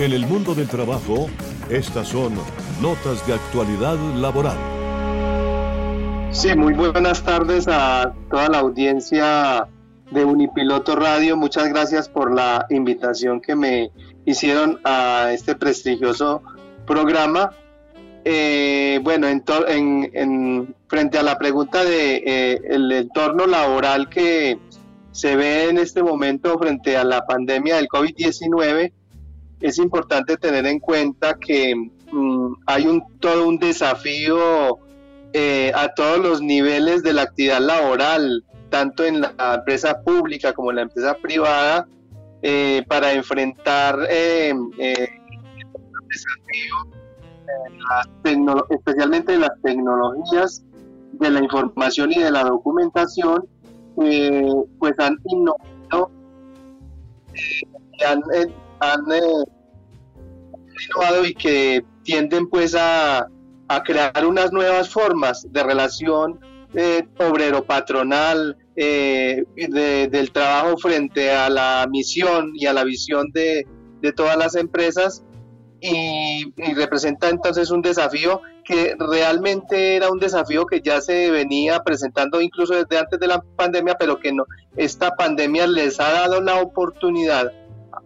En el mundo del trabajo, estas son notas de actualidad laboral. Sí, muy buenas tardes a toda la audiencia de Unipiloto Radio. Muchas gracias por la invitación que me hicieron a este prestigioso programa. Eh, bueno, en, frente a la pregunta de eh, el entorno laboral que se ve en este momento frente a la pandemia del COVID-19, es importante tener en cuenta que mm, hay un, todo un desafío eh, a todos los niveles de la actividad laboral, tanto en la empresa pública como en la empresa privada, eh, para enfrentar eh, eh especialmente las tecnologías de la información y de la documentación, pues han innovado y han han eh, innovado y que tienden pues a, crear unas nuevas formas de relación eh, obrero-patronal, eh, del trabajo frente a la misión y a la visión de, todas las empresas. Y, representa entonces un desafío que realmente era un desafío que ya se venía presentando incluso desde antes de la pandemia, pero que no, esta pandemia les ha dado la oportunidad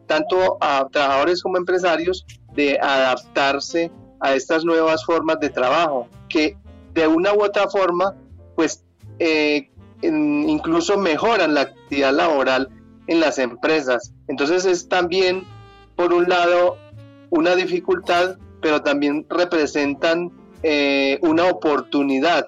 tanto a trabajadores como empresarios de adaptarse a estas nuevas formas de trabajo que de una u otra forma pues eh, incluso mejoran la actividad laboral en las empresas. Entonces es también, por un lado, una dificultad, pero también representan eh, una oportunidad,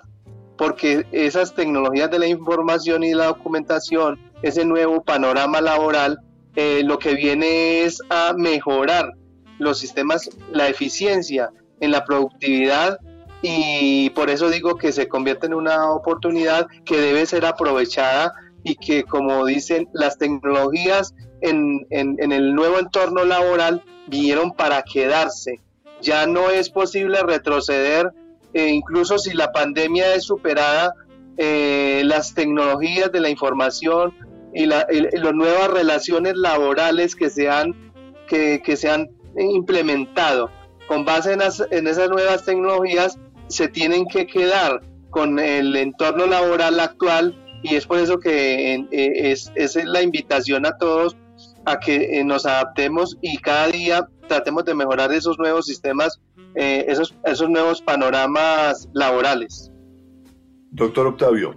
porque esas tecnologías de la información y la documentación, ese nuevo panorama laboral, eh, lo que viene es a mejorar los sistemas, la eficiencia en la productividad y por eso digo que se convierte en una oportunidad que debe ser aprovechada y que como dicen las tecnologías en, el nuevo entorno laboral vinieron para quedarse. Ya no es posible retroceder, e incluso si la pandemia es superada, eh, las tecnologías de la información, y, las nuevas relaciones laborales que se han, que, se han implementado con base en, en esas nuevas tecnologías se tienen que quedar con el entorno laboral actual y es por eso que eh, es, es la invitación a todos a que eh, nos adaptemos y cada día tratemos de mejorar esos nuevos sistemas, eh, esos, esos nuevos panoramas laborales. Doctor Octavio,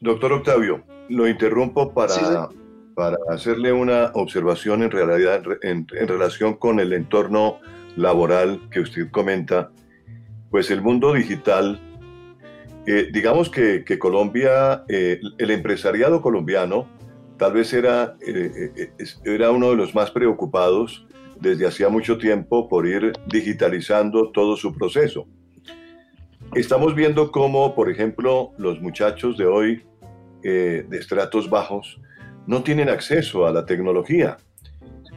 doctor Octavio, lo interrumpo para, para hacerle una observación en, realidad, en, relación con el entorno laboral que usted comenta. Pues el mundo digital, eh, digamos que, Colombia, eh, el empresariado colombiano, tal vez era, eh, era uno de los más preocupados desde hacía mucho tiempo por ir digitalizando todo su proceso. Estamos viendo cómo, por ejemplo, los muchachos de hoy de estratos bajos no tienen acceso a la tecnología.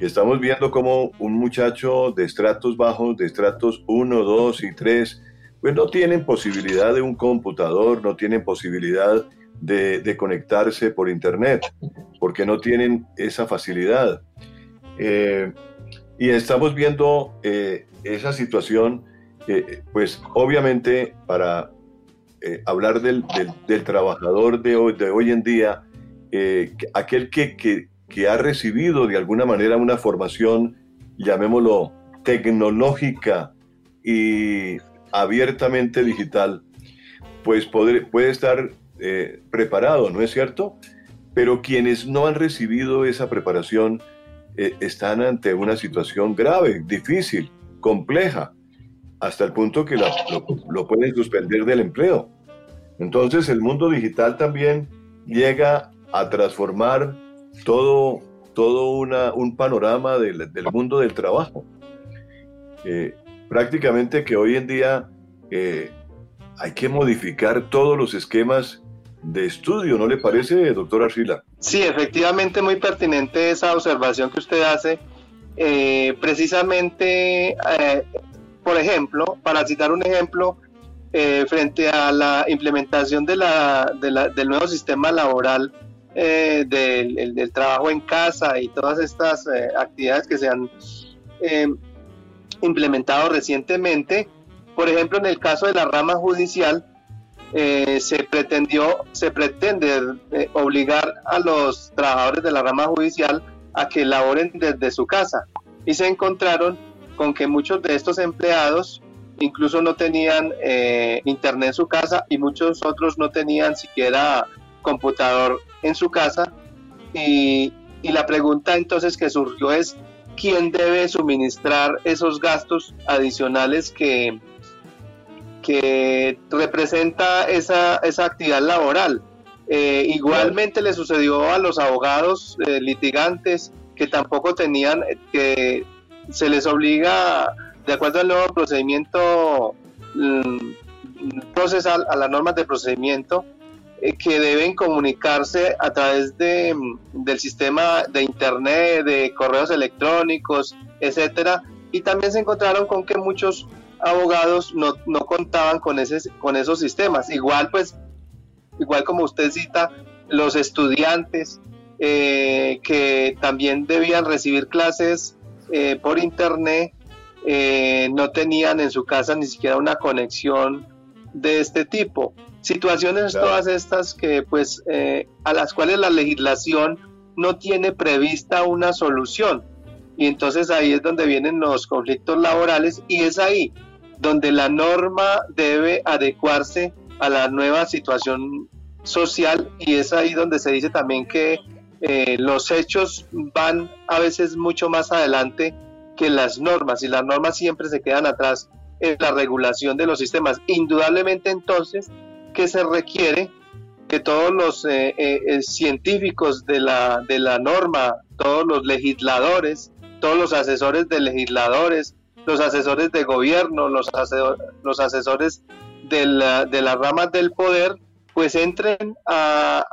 Estamos viendo como un muchacho de estratos bajos, de estratos 1, 2 y 3, pues no tienen posibilidad de un computador, no tienen posibilidad de, conectarse por Internet, porque no tienen esa facilidad. Eh, y estamos viendo eh, esa situación, pues obviamente para eh, hablar del, trabajador de hoy, en día, eh, aquel que, ha recibido de alguna manera una formación, llamémoslo, tecnológica y abiertamente digital, pues puede, puede estar eh, preparado, ¿no es cierto? Pero quienes no han recibido esa preparación están ante una situación grave, difícil, compleja hasta el punto que lo, pueden suspender del empleo. Entonces el mundo digital también llega a transformar todo, todo una, un panorama del, mundo del trabajo. Eh, prácticamente que hoy en día eh, hay que modificar todos los esquemas de estudio, ¿no le parece, doctor Arcila? Sí, efectivamente, muy pertinente esa observación que usted hace. Eh, precisamente por ejemplo, para citar un ejemplo, eh, frente a la implementación de la, del nuevo sistema laboral eh, del, trabajo en casa y todas estas eh, actividades que se han implementado recientemente. Por ejemplo, en el caso de la rama judicial, se pretendió, se pretende obligar a los trabajadores de la rama judicial a que laboren desde su casa y se encontraron con que muchos de estos empleados incluso no tenían internet en su casa y muchos otros no tenían siquiera computador en su casa y, la pregunta entonces que surgió es quién debe suministrar esos gastos adicionales que, que representa esa, esa actividad laboral. Eh, igualmente le sucedió a los abogados eh, litigantes que tampoco tenían, que se les obliga, de acuerdo al nuevo procedimiento mm, procesal, a las normas de procedimiento, eh, que deben comunicarse a través de, mm, del sistema de internet, de correos electrónicos, etcétera, y también se encontraron con que muchos abogados no, no contaban con, ese, con esos sistemas. Igual, pues, igual como usted cita, los estudiantes eh, que también debían recibir clases eh, por internet, no tenían en su casa ni siquiera una conexión de este tipo. Situaciones todas estas que pues eh, a las cuales la legislación no tiene prevista una solución. Y entonces ahí es donde vienen los conflictos laborales y es ahí donde la norma debe adecuarse a la nueva situación social y es ahí donde se dice también que eh, los hechos van a veces mucho más adelante que las normas y las normas siempre se quedan atrás en la regulación de los sistemas. Indudablemente entonces que se requiere que todos los eh, eh, científicos de la, de la norma, todos los legisladores, todos los asesores de legisladores, los asesores de gobierno, los, los asesores de, la, de las ramas del poder, pues entren a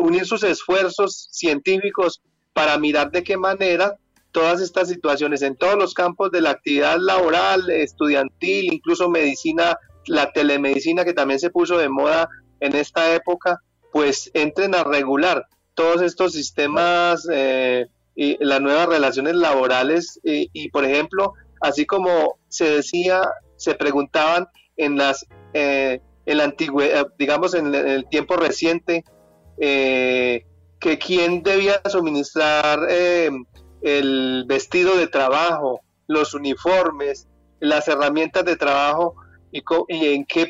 unir sus esfuerzos científicos para mirar de qué manera todas estas situaciones en todos los campos de la actividad laboral, estudiantil, incluso medicina la telemedicina que también se puso de moda en esta época, pues entren a regular todos estos sistemas eh, y las nuevas relaciones laborales y, por ejemplo, así como se decía, se preguntaban en las eh, antigüedad, digamos en el tiempo reciente, eh, que quién debía suministrar el vestido de trabajo, los uniformes, las herramientas de trabajo y, en qué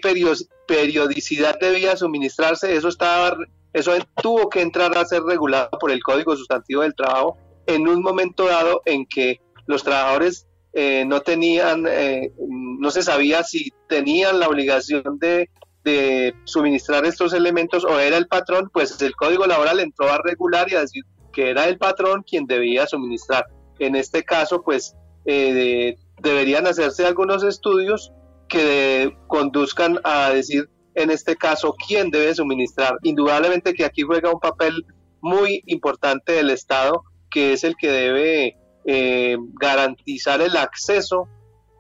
periodicidad debía suministrarse, eso estaba eso tuvo que entrar a ser regulado por el Código Sustantivo del Trabajo en un momento dado en que los trabajadores eh, no tenían, eh, no se sabía si tenían la obligación de, de, suministrar estos elementos o era el patrón, pues el Código Laboral entró a regular y a decir que era el patrón quien debía suministrar. En este caso, pues eh, deberían hacerse algunos estudios que conduzcan a decir, en este caso, quién debe suministrar. Indudablemente que aquí juega un papel muy importante el Estado, que es el que debe eh, garantizar el acceso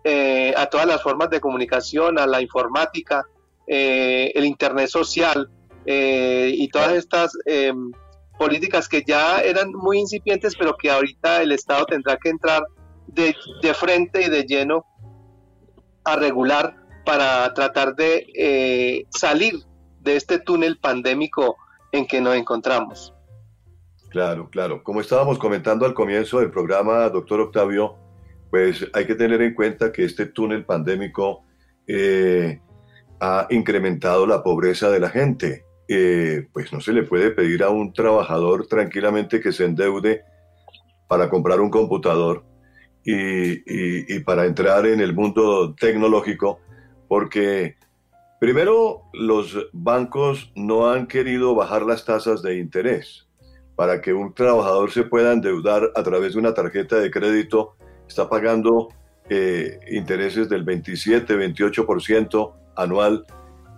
eh, a todas las formas de comunicación, a la informática, eh, el Internet social y todas estas políticas que ya eran muy incipientes, pero que ahorita el Estado tendrá que entrar de, de frente y de lleno a regular para tratar de eh, salir de este túnel pandémico en que nos encontramos. Claro, claro. Como estábamos comentando al comienzo del programa, doctor Octavio, pues hay que tener en cuenta que este túnel pandémico eh, ha incrementado la pobreza de la gente. Eh, pues no se le puede pedir a un trabajador tranquilamente que se endeude para comprar un computador y, para entrar en el mundo tecnológico, porque primero los bancos no han querido bajar las tasas de interés. Para que un trabajador se pueda endeudar a través de una tarjeta de crédito, está pagando eh, intereses del 27, 28% anual,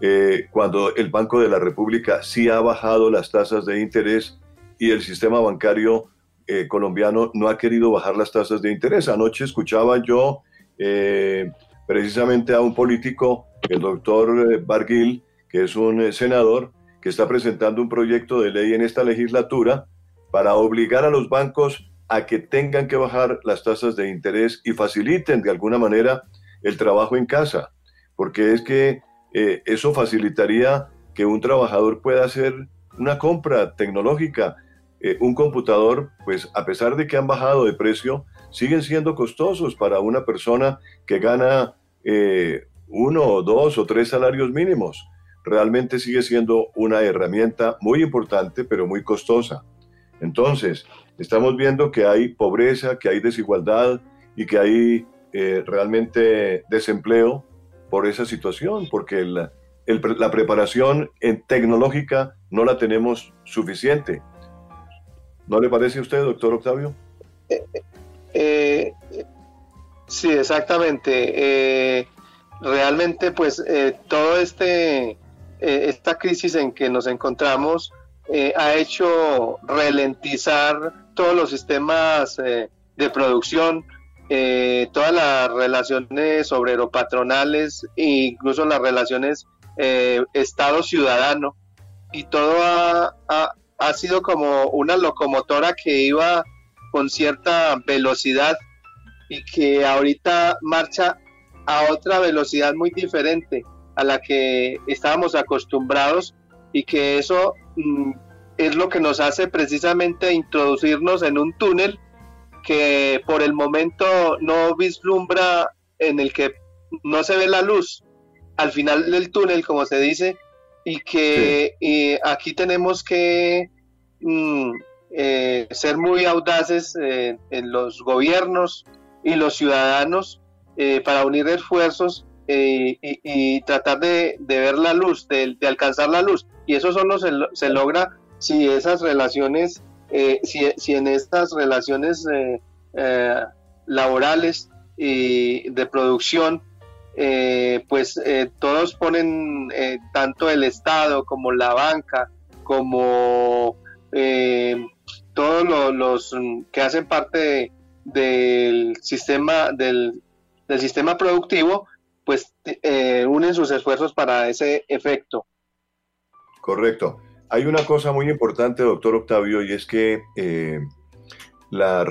eh, cuando el Banco de la República sí ha bajado las tasas de interés y el sistema bancario eh, colombiano no ha querido bajar las tasas de interés. Anoche escuchaba yo eh, precisamente a un político, el doctor eh, Barguil, que es un senador, que está presentando un proyecto de ley en esta legislatura para obligar a los bancos a que tengan que bajar las tasas de interés y faciliten de alguna manera el trabajo en casa, porque es que eh, eso facilitaría que un trabajador pueda hacer una compra tecnológica. Eh, un computador, pues a pesar de que han bajado de precio, siguen siendo costosos para una persona que gana eh, uno o dos o tres salarios mínimos. Realmente sigue siendo una herramienta muy importante, pero muy costosa. Entonces, estamos viendo que hay pobreza, que hay desigualdad y que hay eh, realmente desempleo por esa situación, porque la, la preparación en tecnológica no la tenemos suficiente. ¿No le parece a usted, doctor Octavio? Eh, eh, sí, exactamente. realmente, pues, todo este esta crisis en que nos encontramos ha hecho ralentizar todos los sistemas de producción, eh, todas las relaciones obrero-patronales e incluso las relaciones eh, Estado-ciudadano. Y todo ha, ha, sido como una locomotora que iba con cierta velocidad y que ahorita marcha a otra velocidad muy diferente a la que estábamos acostumbrados y que eso mm, es lo que nos hace precisamente introducirnos en un túnel que por el momento no vislumbra, en el que no se ve la luz al final del túnel, como se dice, y que aquí tenemos que mm, eh, ser muy audaces eh, en los gobiernos y los ciudadanos eh, para unir esfuerzos y, tratar de, ver la luz, de, alcanzar la luz. Y eso solo se logra si esas relaciones eh, si, en estas relaciones eh, eh, laborales y de producción, pues todos ponen tanto el Estado como la banca, como todos los, que hacen parte del sistema del, del sistema productivo, pues unen sus esfuerzos para ese efecto. Correcto. Hay una cosa muy importante, doctor Octavio, y es que eh, la,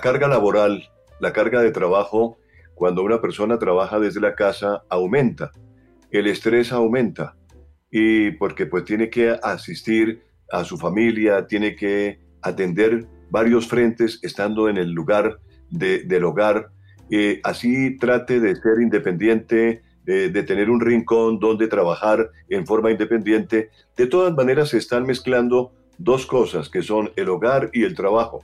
carga laboral, la carga de trabajo, cuando una persona trabaja desde la casa, aumenta. El estrés aumenta. Y porque pues tiene que asistir a su familia, tiene que atender varios frentes estando en el lugar del hogar. Eh, así trate de ser independiente, de, tener un rincón donde trabajar en forma independiente. De todas maneras se están mezclando dos cosas que son el hogar y el trabajo.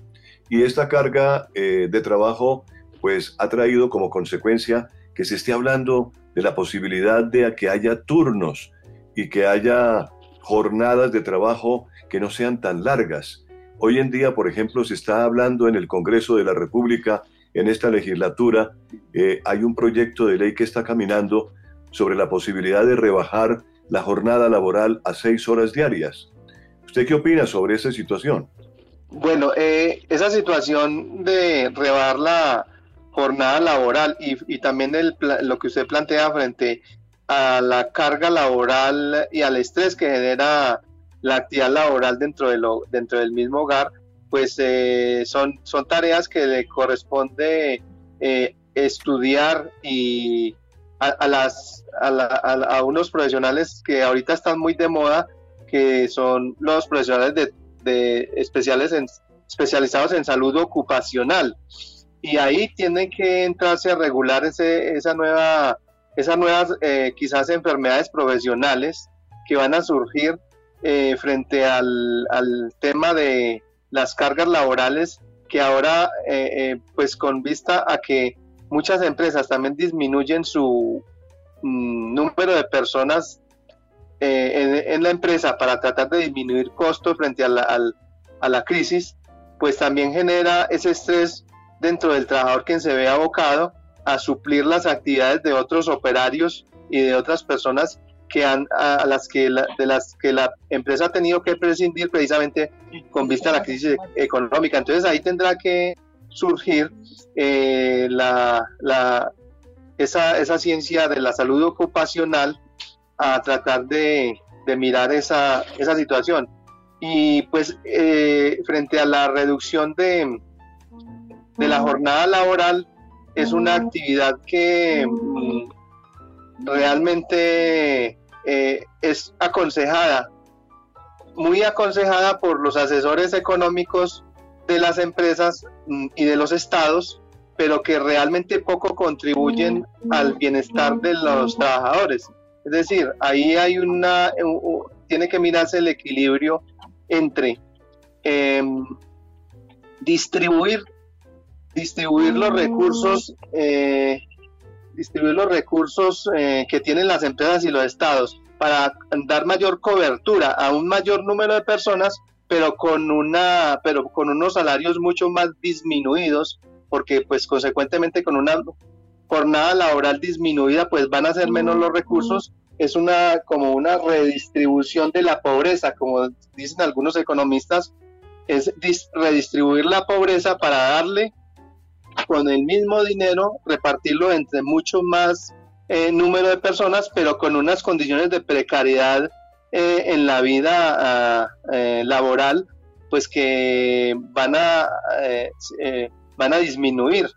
Y esta carga eh, de trabajo pues ha traído como consecuencia que se esté hablando de la posibilidad de que haya turnos y que haya jornadas de trabajo que no sean tan largas. Hoy en día, por ejemplo, se está hablando en el Congreso de la República en esta legislatura eh, hay un proyecto de ley que está caminando sobre la posibilidad de rebajar la jornada laboral a seis horas diarias. ¿Usted qué opina sobre esa situación? Bueno, eh, esa situación de rebajar la jornada laboral y, también lo que usted plantea frente a la carga laboral y al estrés que genera la actividad laboral dentro, de dentro del mismo hogar, pues eh, son, son tareas que le corresponde eh, estudiar y a, las, a, unos profesionales que ahorita están muy de moda, que son los profesionales de, de especiales especializados en salud ocupacional. Y ahí tienen que entrarse a regular ese, esa nueva, esas nuevas eh, quizás enfermedades profesionales que van a surgir frente al, al tema de, las cargas laborales que ahora, eh, eh, pues con vista a que muchas empresas también disminuyen su mm, número de personas eh, en, la empresa para tratar de disminuir costos frente a la, a la crisis, pues también genera ese estrés dentro del trabajador quien se ve abocado a suplir las actividades de otros operarios y de otras personas que han, a las que de las que la empresa ha tenido que prescindir precisamente con vista a la crisis económica. Entonces ahí tendrá que surgir eh, la, la, esa, esa ciencia de la salud ocupacional a tratar de, mirar esa, esa situación. Y pues eh, frente a la reducción de, de la jornada laboral, es una actividad que mm, realmente eh, es aconsejada, muy aconsejada por los asesores económicos de las empresas mm, y de los estados, pero que realmente poco contribuyen al bienestar de los trabajadores. Es decir, ahí hay una, tiene que mirarse el equilibrio entre em, distribuir, distribuir los recursos, eh, distribuir los recursos eh, que tienen las empresas y los estados para dar mayor cobertura a un mayor número de personas, pero con una, pero con unos salarios mucho más disminuidos, porque pues consecuentemente con una jornada laboral disminuida, pues van a ser menos los recursos. Es una como una redistribución de la pobreza, como dicen algunos economistas, es redistribuir la pobreza para darle con el mismo dinero, repartirlo entre mucho más eh, número de personas, pero con unas condiciones de precariedad eh, en la vida ah, eh, laboral, pues que van a, van a disminuir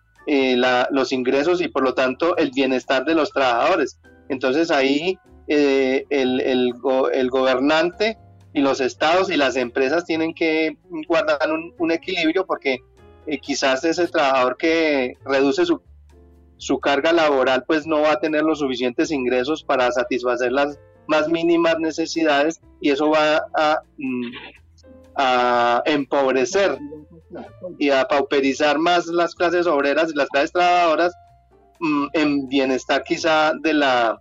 los ingresos y por lo tanto el bienestar de los trabajadores. Entonces ahí eh, el, el, el, gobernante y los estados y las empresas tienen que guardar un, equilibrio porque eh, quizás ese trabajador que reduce su, su carga laboral pues no va a tener los suficientes ingresos para satisfacer las más mínimas necesidades y eso va a, mm, empobrecer y a pauperizar más las clases obreras y las clases trabajadoras mm, en bienestar quizá de la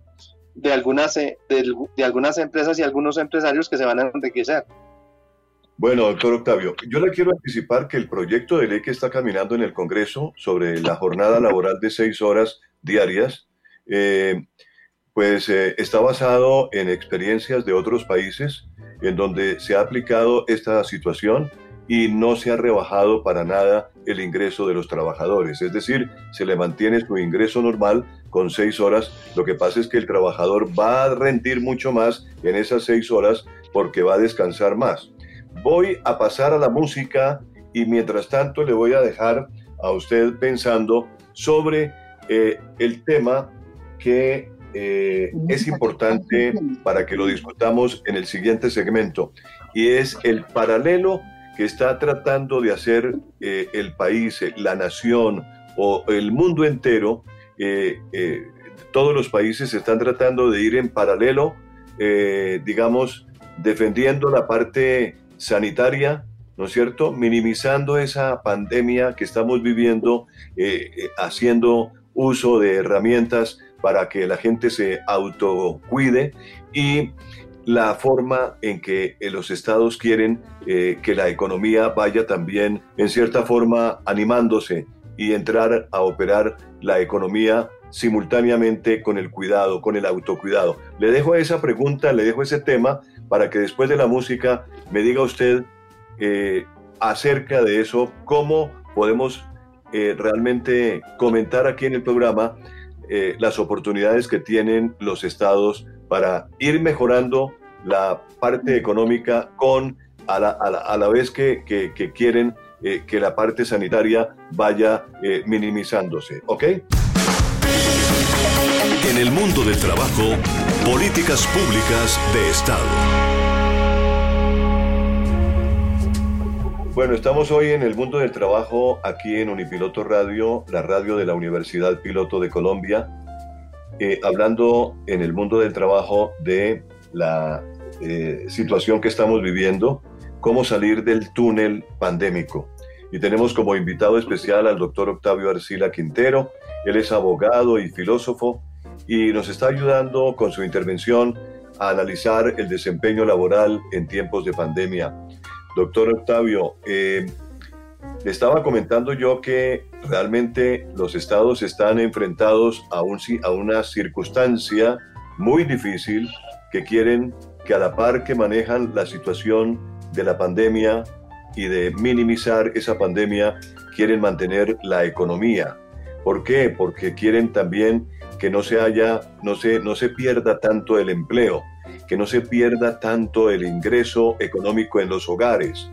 de algunas, eh, de, algunas empresas y algunos empresarios que se van a enriquecer. Bueno, doctor Octavio, yo le quiero anticipar que el proyecto de ley que está caminando en el Congreso sobre la jornada laboral de seis horas diarias, eh, pues eh, está basado en experiencias de otros países en donde se ha aplicado esta situación y no se ha rebajado para nada el ingreso de los trabajadores. Es decir, se le mantiene su ingreso normal con seis horas. Lo que pasa es que el trabajador va a rendir mucho más en esas seis horas porque va a descansar más. Voy a pasar a la música y mientras tanto le voy a dejar a usted pensando sobre eh, el tema que eh, es importante para que lo discutamos en el siguiente segmento y es el paralelo que está tratando de hacer eh, el país, la nación o el mundo entero, todos los países están tratando de ir en paralelo, digamos, defendiendo la parte sanitaria, ¿no es cierto? Minimizando esa pandemia que estamos viviendo, haciendo uso de herramientas para que la gente se autocuide y la forma en que eh, los estados quieren eh, que la economía vaya también, en cierta forma, animándose y entrar a operar la economía simultáneamente con el cuidado, con el autocuidado. Le dejo esa pregunta, le dejo ese tema para que después de la música me diga usted eh, acerca de eso, cómo podemos realmente comentar aquí en el programa las oportunidades que tienen los estados para ir mejorando la parte económica con a la, a la, vez que, que, quieren eh, que la parte sanitaria vaya eh, minimizándose. ¿Ok? En el mundo del trabajo, políticas públicas de Estado. Bueno, estamos hoy en el mundo del trabajo aquí en Unipiloto Radio, la radio de la Universidad Piloto de Colombia, eh, hablando en el mundo del trabajo de la eh, situación que estamos viviendo, cómo salir del túnel pandémico. Y tenemos como invitado especial al doctor Octavio Arcila Quintero. Él es abogado y filósofo y nos está ayudando con su intervención a analizar el desempeño laboral en tiempos de pandemia. Doctor Octavio, eh, le estaba comentando yo que realmente los estados están enfrentados a, un, a una circunstancia muy difícil que quieren que a la par que manejan la situación de la pandemia y de minimizar esa pandemia, quieren mantener la economía. ¿Por qué? Porque quieren también que no se haya, no se, no se pierda tanto el empleo. Que no se pierda tanto el ingreso económico en los hogares.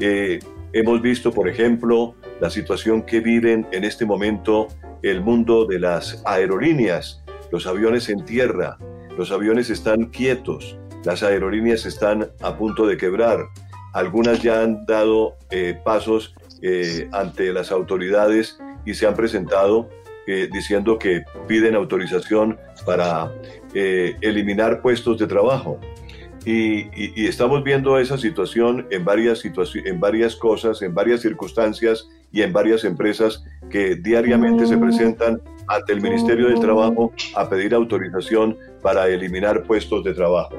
Eh, hemos visto, por ejemplo, la situación que viven en este momento el mundo de las aerolíneas, los aviones en tierra, los aviones están quietos, las aerolíneas están a punto de quebrar, algunas ya han dado eh, pasos eh, ante las autoridades y se han presentado diciendo que piden autorización para eliminar puestos de trabajo. Y, estamos viendo esa situación en varias, en varias cosas, en varias circunstancias y en varias empresas que diariamente se presentan ante el Ministerio del Trabajo a pedir autorización para eliminar puestos de trabajo.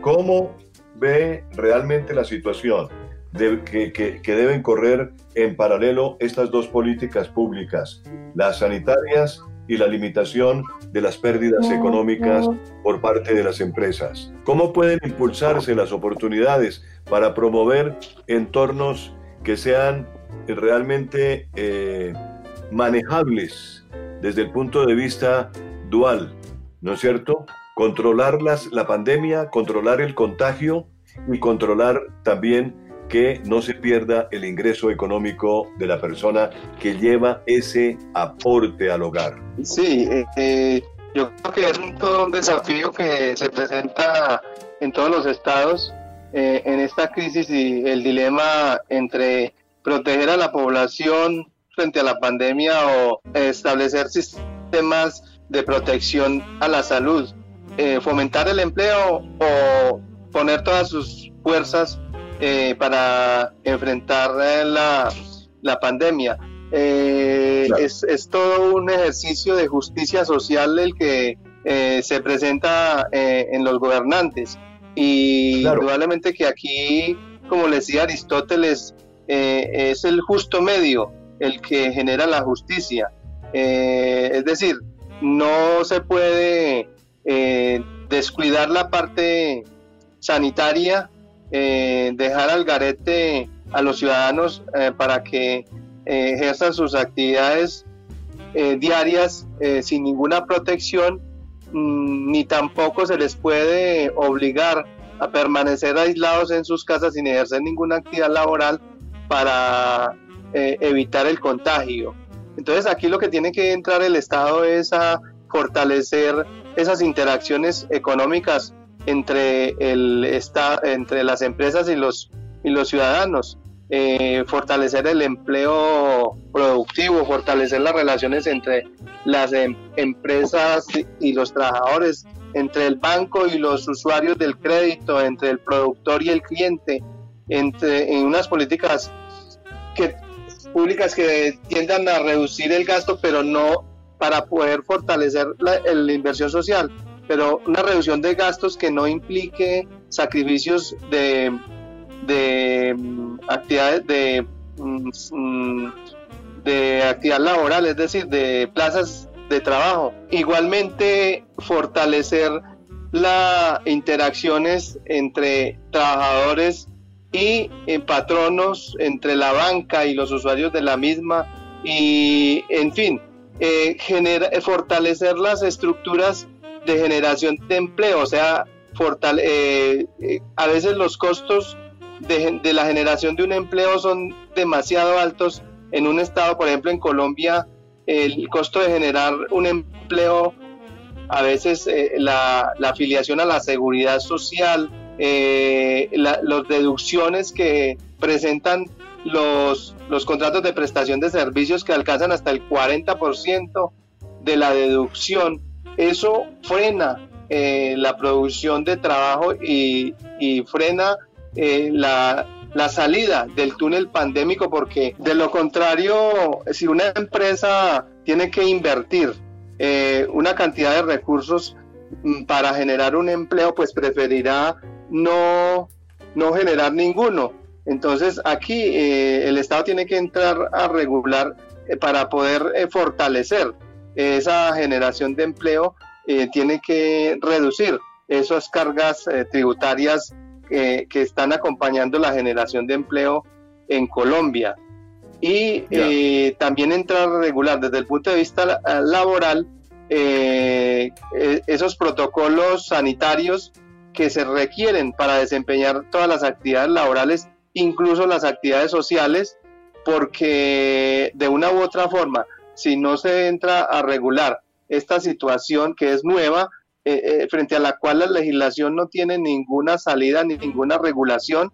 ¿Cómo ve realmente la situación de que, que, deben correr en paralelo estas dos políticas públicas, las sanitarias y la limitación de las pérdidas económicas por parte de las empresas. ¿Cómo pueden impulsarse las oportunidades para promover entornos que sean realmente eh, manejables desde el punto de vista dual, ¿no es cierto? Controlar la pandemia, controlar el contagio y controlar también que no se pierda el ingreso económico de la persona que lleva ese aporte al hogar. Sí, eh, eh, yo creo que es un, desafío que se presenta en todos los estados eh, en esta crisis y el dilema entre proteger a la población frente a la pandemia o establecer sistemas de protección a la salud, fomentar el empleo o poner todas sus fuerzas eh, para enfrentar eh, la, la pandemia. Eh, es, es, todo un ejercicio de justicia social el que se presenta en los gobernantes. Y indudablemente que aquí, como le decía Aristóteles, es el justo medio el que genera la justicia. es decir, no se puede descuidar la parte sanitaria eh, dejar al garete a los ciudadanos eh, para que eh, ejerzan sus actividades diarias sin ninguna protección, mm, ni tampoco se les puede obligar a permanecer aislados en sus casas sin ejercer ninguna actividad laboral para evitar el contagio. Entonces aquí lo que tiene que entrar el Estado es a fortalecer esas interacciones económicas entre, el, entre las empresas y los, y los ciudadanos. Eh, fortalecer el empleo productivo, fortalecer las relaciones entre las em, empresas y los trabajadores, entre el banco y los usuarios del crédito, entre el productor y el cliente, entre en unas políticas públicas que tiendan a reducir el gasto, pero no para poder fortalecer la inversión social pero una reducción de gastos que no implique sacrificios de, de mm, actividades de, mm, de actividad laboral, es decir, de plazas de trabajo. Igualmente, fortalecer las interacciones entre trabajadores y eh, patronos, entre la banca y los usuarios de la misma, y en fin, eh, fortalecer las estructuras de generación de empleo, o sea, eh, eh, a veces los costos de, la generación de un empleo son demasiado altos en un estado, por ejemplo en Colombia, el costo de generar un empleo, a veces eh, la, afiliación a la seguridad social, las deducciones que presentan los contratos de prestación de servicios que alcanzan hasta el 40% de la deducción eso frena eh, la producción de trabajo y, frena eh, la, salida del túnel pandémico porque de lo contrario, si una empresa tiene que invertir eh, una cantidad de recursos mm, para generar un empleo, pues preferirá no, no generar ninguno. Entonces aquí el Estado tiene que entrar a regular para poder fortalecer esa generación de empleo eh, tiene que reducir esas cargas eh, tributarias que están acompañando la generación de empleo en Colombia. Y eh, también entrar a regular desde el punto de vista laboral esos protocolos sanitarios que se requieren para desempeñar todas las actividades laborales, incluso las actividades sociales, porque de una u otra forma, si no se entra a regular esta situación que es nueva, eh, eh, frente a la cual la legislación no tiene ninguna salida ni ninguna regulación,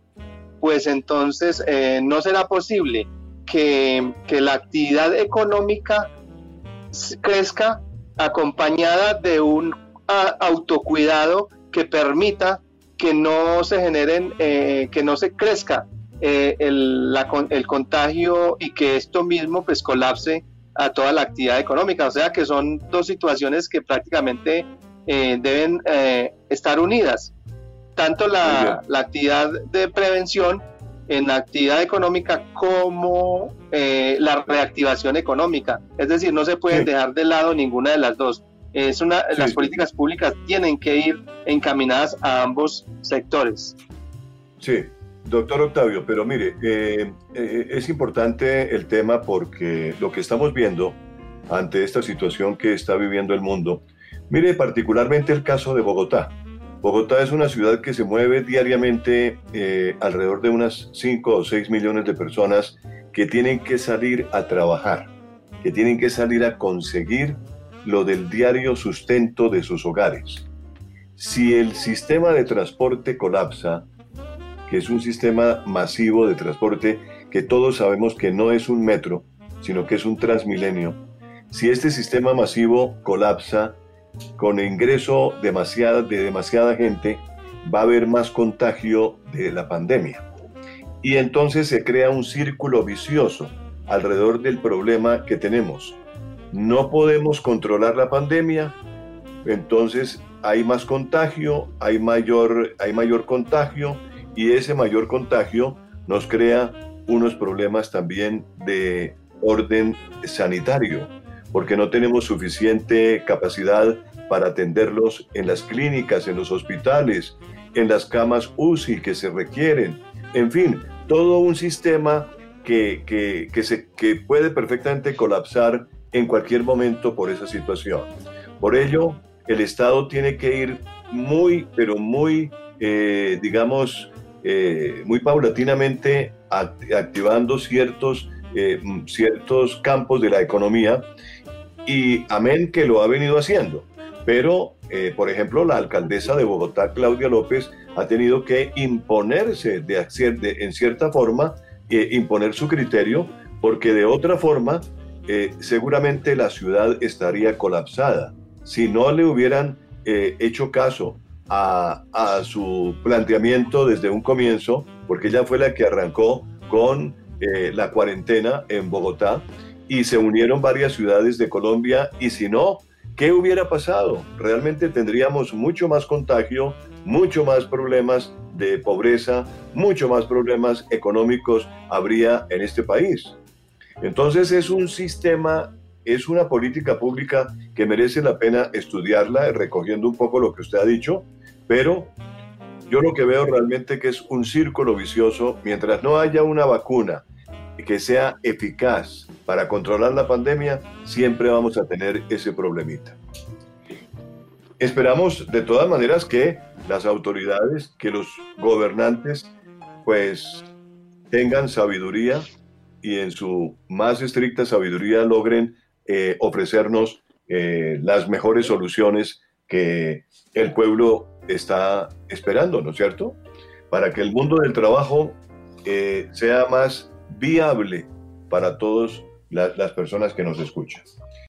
pues entonces eh, no será posible que, que la actividad económica crezca acompañada de un autocuidado que permita que no se generen, que no se crezca el, el, contagio y que esto mismo pues colapse a toda la actividad económica. O sea que son dos situaciones que prácticamente eh, deben estar unidas. Tanto la, la, actividad de prevención en la actividad económica como la reactivación económica. Es decir, no se puede dejar de lado ninguna de las dos. Es una, las políticas públicas tienen que ir encaminadas a ambos sectores. Sí, doctor Octavio, pero mire, eh, eh, es importante el tema porque lo que estamos viendo ante esta situación que está viviendo el mundo, mire particularmente el caso de Bogotá. Bogotá es una ciudad que se mueve diariamente eh, alrededor de unas 5 o 6 millones de personas que tienen que salir a trabajar, que tienen que salir a conseguir lo del diario sustento de sus hogares. Si el sistema de transporte colapsa, que es un sistema masivo de transporte que todos sabemos que no es un metro, sino que es un transmilenio, si este sistema masivo colapsa con ingreso de demasiada gente, va a haber más contagio de la pandemia. Y entonces se crea un círculo vicioso alrededor del problema que tenemos no podemos controlar la pandemia, entonces hay más contagio, hay mayor, hay mayor contagio y ese mayor contagio nos crea unos problemas también de orden sanitario, porque no tenemos suficiente capacidad para atenderlos en las clínicas, en los hospitales, en las camas UCI que se requieren, en fin, todo un sistema que, que, se, que puede perfectamente colapsar en cualquier momento por esa situación. Por ello, el Estado tiene que ir muy, pero muy, eh, digamos, eh, muy paulatinamente activando ciertos, eh, ciertos campos de la economía y amén que lo ha venido haciendo. Pero, por ejemplo, la alcaldesa de Bogotá, Claudia López, ha tenido que imponerse de, de en cierta forma, imponer su criterio, porque de otra forma eh, seguramente la ciudad estaría colapsada. Si no le hubieran eh, hecho caso a, su planteamiento desde un comienzo, porque ella fue la que arrancó con eh, la cuarentena en Bogotá y se unieron varias ciudades de Colombia y si no, ¿qué hubiera pasado? Realmente tendríamos mucho más contagio, mucho más problemas de pobreza, mucho más problemas económicos habría en este país. Entonces es un sistema, es una política pública que merece la pena estudiarla, recogiendo un poco lo que usted ha dicho, pero yo lo que veo realmente que es un círculo vicioso, mientras no haya una vacuna que sea eficaz para controlar la pandemia, siempre vamos a tener ese problemita. Esperamos de todas maneras que las autoridades, que los gobernantes, pues tengan sabiduría y en su más estricta sabiduría logren eh, ofrecernos eh, las mejores soluciones que el pueblo está esperando, ¿no es cierto? Para que el mundo del trabajo eh, sea más viable para todas las personas que nos escuchan.